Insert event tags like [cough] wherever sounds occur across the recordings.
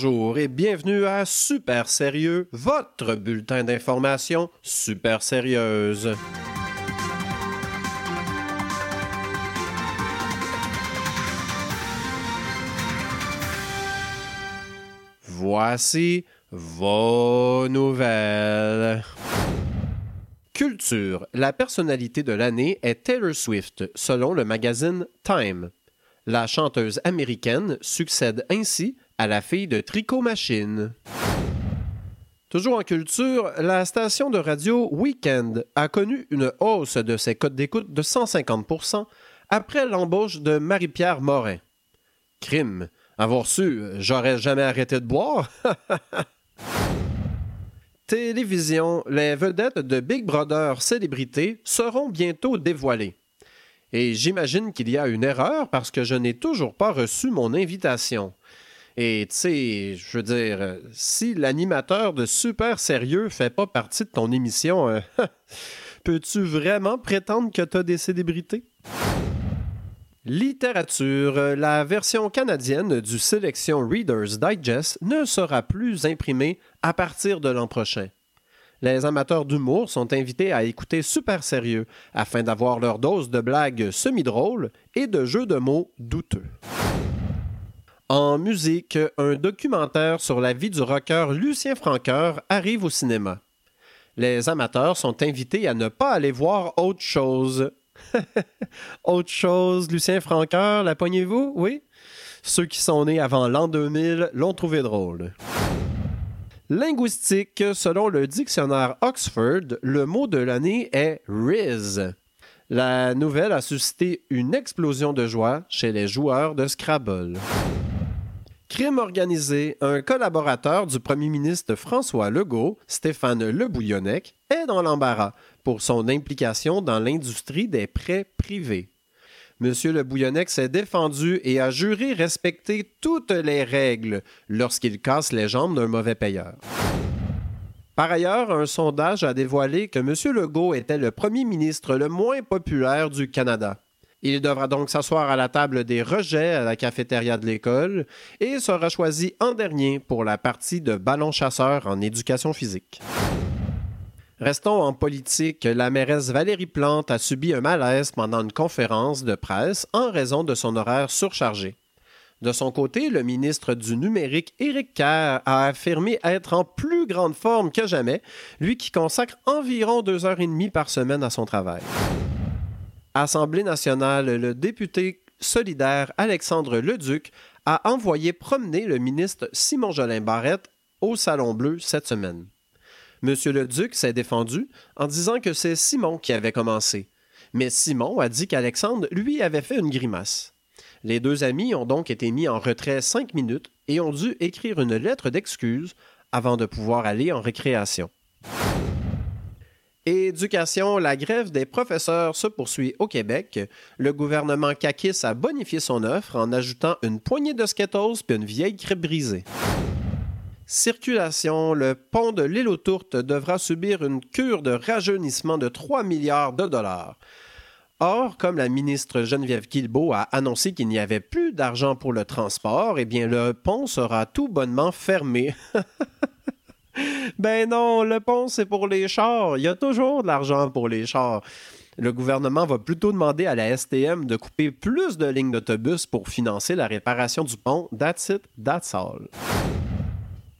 CIBL 101.5 Montréal. Bonjour et bienvenue à Super Sérieux, votre bulletin d'information super sérieuse. Voici vos nouvelles. Culture. La personnalité de l'année est Taylor Swift, selon le magazine Time. La chanteuse américaine succède ainsi à la fille de Tricot Machine. Toujours en culture, la station de radio Weekend a connu une hausse de ses codes d'écoute de 150% après l'embauche de Marie-Pierre Morin. Crime. Avoir su, j'aurais jamais arrêté de boire? [laughs] Télévision, les vedettes de Big Brother Célébrité seront bientôt dévoilées. Et j'imagine qu'il y a une erreur parce que je n'ai toujours pas reçu mon invitation. Et tu sais, je veux dire, si l'animateur de Super Sérieux fait pas partie de ton émission, euh, [laughs] peux-tu vraiment prétendre que tu as des célébrités? Littérature. La version canadienne du Sélection Reader's Digest ne sera plus imprimée à partir de l'an prochain. Les amateurs d'humour sont invités à écouter Super Sérieux afin d'avoir leur dose de blagues semi-drôles et de jeux de mots douteux. En musique, un documentaire sur la vie du rocker Lucien Francoeur arrive au cinéma. Les amateurs sont invités à ne pas aller voir autre chose [laughs] Autre chose, Lucien Francoeur, la poignez-vous? Oui? Ceux qui sont nés avant l'an 2000 l'ont trouvé drôle. Linguistique, selon le dictionnaire Oxford, le mot de l'année est Riz. La nouvelle a suscité une explosion de joie chez les joueurs de Scrabble. Crime organisé, un collaborateur du premier ministre François Legault, Stéphane Le Bouillonnec, est dans l'embarras pour son implication dans l'industrie des prêts privés. M. Le Bouillonnec s'est défendu et a juré respecter toutes les règles lorsqu'il casse les jambes d'un mauvais payeur. Par ailleurs, un sondage a dévoilé que M. Legault était le premier ministre le moins populaire du Canada. Il devra donc s'asseoir à la table des rejets à la cafétéria de l'école et sera choisi en dernier pour la partie de ballon chasseur en éducation physique. Restons en politique. La mairesse Valérie Plante a subi un malaise pendant une conférence de presse en raison de son horaire surchargé. De son côté, le ministre du Numérique, Éric Kerr, a affirmé être en plus grande forme que jamais, lui qui consacre environ deux heures et demie par semaine à son travail. Assemblée nationale, le député solidaire Alexandre Leduc a envoyé promener le ministre Simon Jolin Barrette au Salon Bleu cette semaine. M. le Duc s'est défendu en disant que c'est Simon qui avait commencé. Mais Simon a dit qu'Alexandre, lui, avait fait une grimace. Les deux amis ont donc été mis en retrait cinq minutes et ont dû écrire une lettre d'excuse avant de pouvoir aller en récréation. Éducation, la grève des professeurs se poursuit au Québec. Le gouvernement Kakis a bonifié son offre en ajoutant une poignée de Skittles puis une vieille crêpe brisée. Circulation, le pont de l'île aux Tourtes devra subir une cure de rajeunissement de 3 milliards de dollars. Or, comme la ministre Geneviève Guilbeault a annoncé qu'il n'y avait plus d'argent pour le transport, eh bien le pont sera tout bonnement fermé. [laughs] ben non, le pont c'est pour les chars. Il y a toujours de l'argent pour les chars. Le gouvernement va plutôt demander à la STM de couper plus de lignes d'autobus pour financer la réparation du pont. That's it, that's all.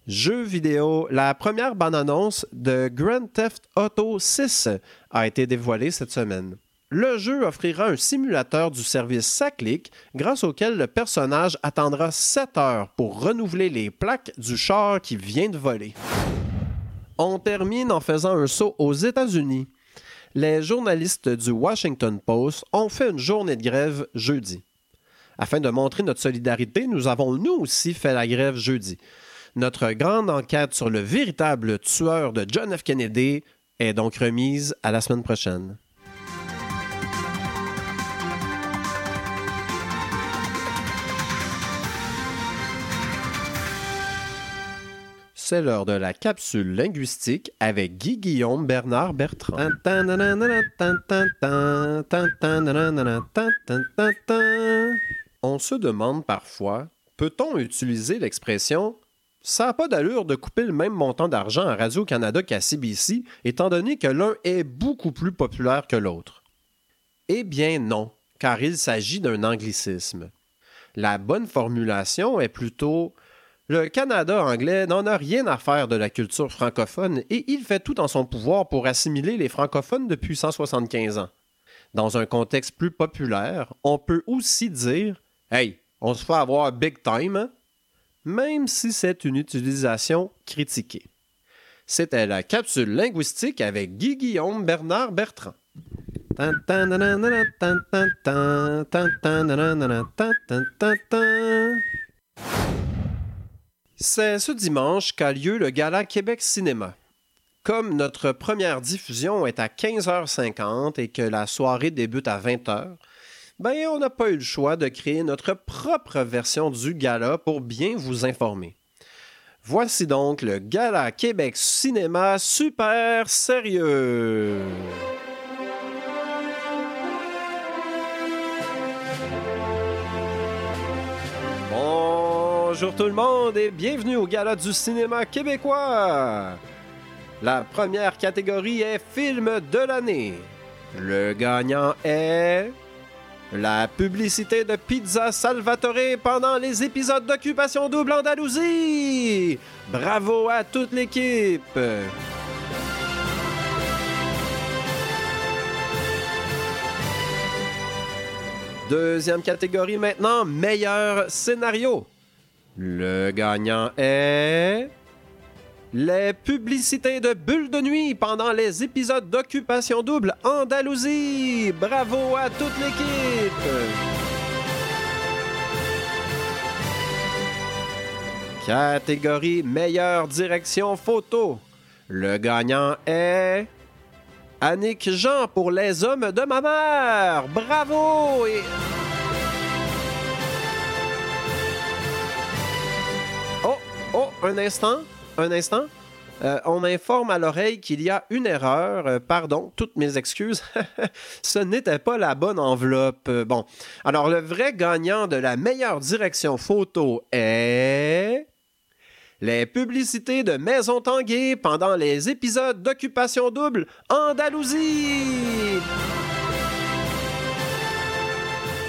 Jeux vidéo, la première bande-annonce de Grand Theft Auto 6 a été dévoilée cette semaine. Le jeu offrira un simulateur du service Saclic grâce auquel le personnage attendra 7 heures pour renouveler les plaques du char qui vient de voler. On termine en faisant un saut aux États-Unis. Les journalistes du Washington Post ont fait une journée de grève jeudi. Afin de montrer notre solidarité, nous avons nous aussi fait la grève jeudi. Notre grande enquête sur le véritable tueur de John F. Kennedy est donc remise à la semaine prochaine. C'est l'heure de la capsule linguistique avec Guy Guillaume Bernard Bertrand. On se demande parfois, peut-on utiliser l'expression ça n'a pas d'allure de couper le même montant d'argent à Radio-Canada qu'à CBC, étant donné que l'un est beaucoup plus populaire que l'autre. Eh bien non, car il s'agit d'un anglicisme. La bonne formulation est plutôt le Canada anglais n'en a rien à faire de la culture francophone et il fait tout en son pouvoir pour assimiler les francophones depuis 175 ans. Dans un contexte plus populaire, on peut aussi dire Hey, on se fait avoir big time, hein? même si c'est une utilisation critiquée. C'était la capsule linguistique avec Guy Guillaume Bernard Bertrand. C'est ce dimanche qu'a lieu le Gala Québec Cinéma. Comme notre première diffusion est à 15h50 et que la soirée débute à 20h, ben, on n'a pas eu le choix de créer notre propre version du gala pour bien vous informer. Voici donc le Gala Québec Cinéma super sérieux. Bonjour tout le monde et bienvenue au Gala du cinéma québécois. La première catégorie est film de l'année. Le gagnant est la publicité de Pizza Salvatore pendant les épisodes d'Occupation Double Andalousie. Bravo à toute l'équipe. Deuxième catégorie maintenant, meilleur scénario. Le gagnant est... Les publicités de Bulle de nuit pendant les épisodes d'Occupation Double Andalousie. Bravo à toute l'équipe. Catégorie meilleure direction photo. Le gagnant est Annick Jean pour Les hommes de ma mère. Bravo un instant un instant. Euh, on m'informe à l'oreille qu'il y a une erreur. Euh, pardon, toutes mes excuses. [laughs] Ce n'était pas la bonne enveloppe. Euh, bon, alors le vrai gagnant de la meilleure direction photo est... Les publicités de Maison Tanguay pendant les épisodes d'Occupation Double Andalousie.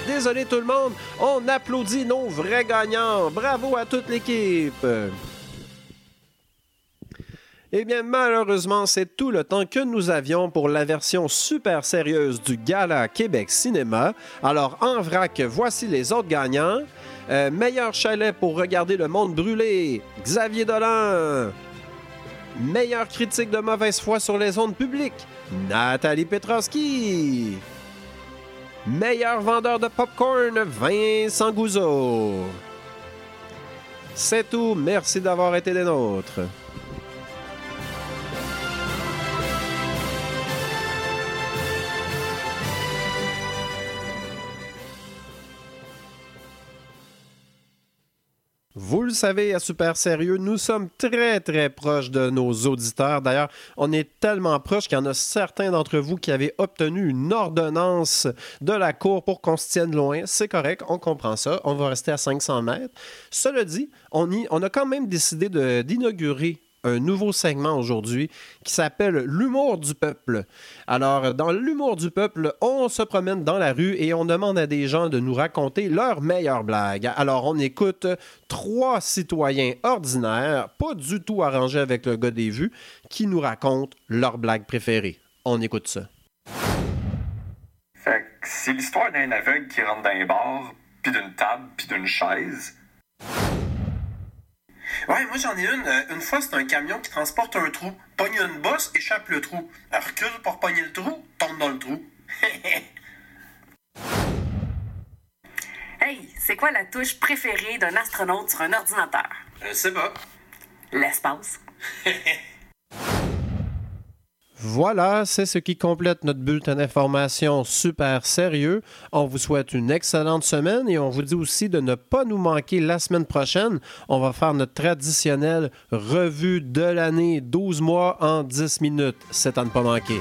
Désolé tout le monde, on applaudit nos vrais gagnants. Bravo à toute l'équipe. Eh bien, malheureusement, c'est tout le temps que nous avions pour la version super sérieuse du Gala Québec Cinéma. Alors, en vrac, voici les autres gagnants. Euh, meilleur chalet pour regarder le monde brûler, Xavier Dolan. Meilleure critique de mauvaise foi sur les ondes publiques, Nathalie Petrovski. Meilleur vendeur de popcorn, Vincent Gouzeau. C'est tout, merci d'avoir été des nôtres. Le savez, à Super Sérieux, nous sommes très, très proches de nos auditeurs. D'ailleurs, on est tellement proches qu'il y en a certains d'entre vous qui avaient obtenu une ordonnance de la Cour pour qu'on se tienne loin. C'est correct, on comprend ça. On va rester à 500 mètres. Cela dit, on, y, on a quand même décidé d'inaugurer un nouveau segment aujourd'hui qui s'appelle L'humour du peuple. Alors, dans l'humour du peuple, on se promène dans la rue et on demande à des gens de nous raconter leurs meilleures blagues. Alors, on écoute trois citoyens ordinaires, pas du tout arrangés avec le gars des vues, qui nous racontent leurs blagues préférées. On écoute ça. Fait c'est l'histoire d'un aveugle qui rentre dans un bar, puis d'une table, puis d'une chaise. Ouais, moi j'en ai une. Euh, une fois, c'est un camion qui transporte un trou. Pogne une bosse, échappe le trou. Elle recule pour pogner le trou, tombe dans le trou. [laughs] hey, c'est quoi la touche préférée d'un astronaute sur un ordinateur? Je sais pas. L'espace. [laughs] Voilà, c'est ce qui complète notre bulletin d'information super sérieux. On vous souhaite une excellente semaine et on vous dit aussi de ne pas nous manquer la semaine prochaine. On va faire notre traditionnelle revue de l'année 12 mois en 10 minutes. C'est à ne pas manquer.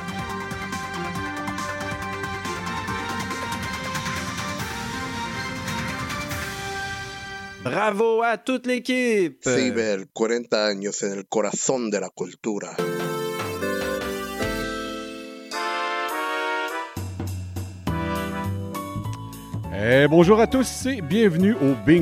Bravo à toute l'équipe! Seibel, 40 años en el corazón de la cultura. Eh, bonjour à tous et bienvenue au Bing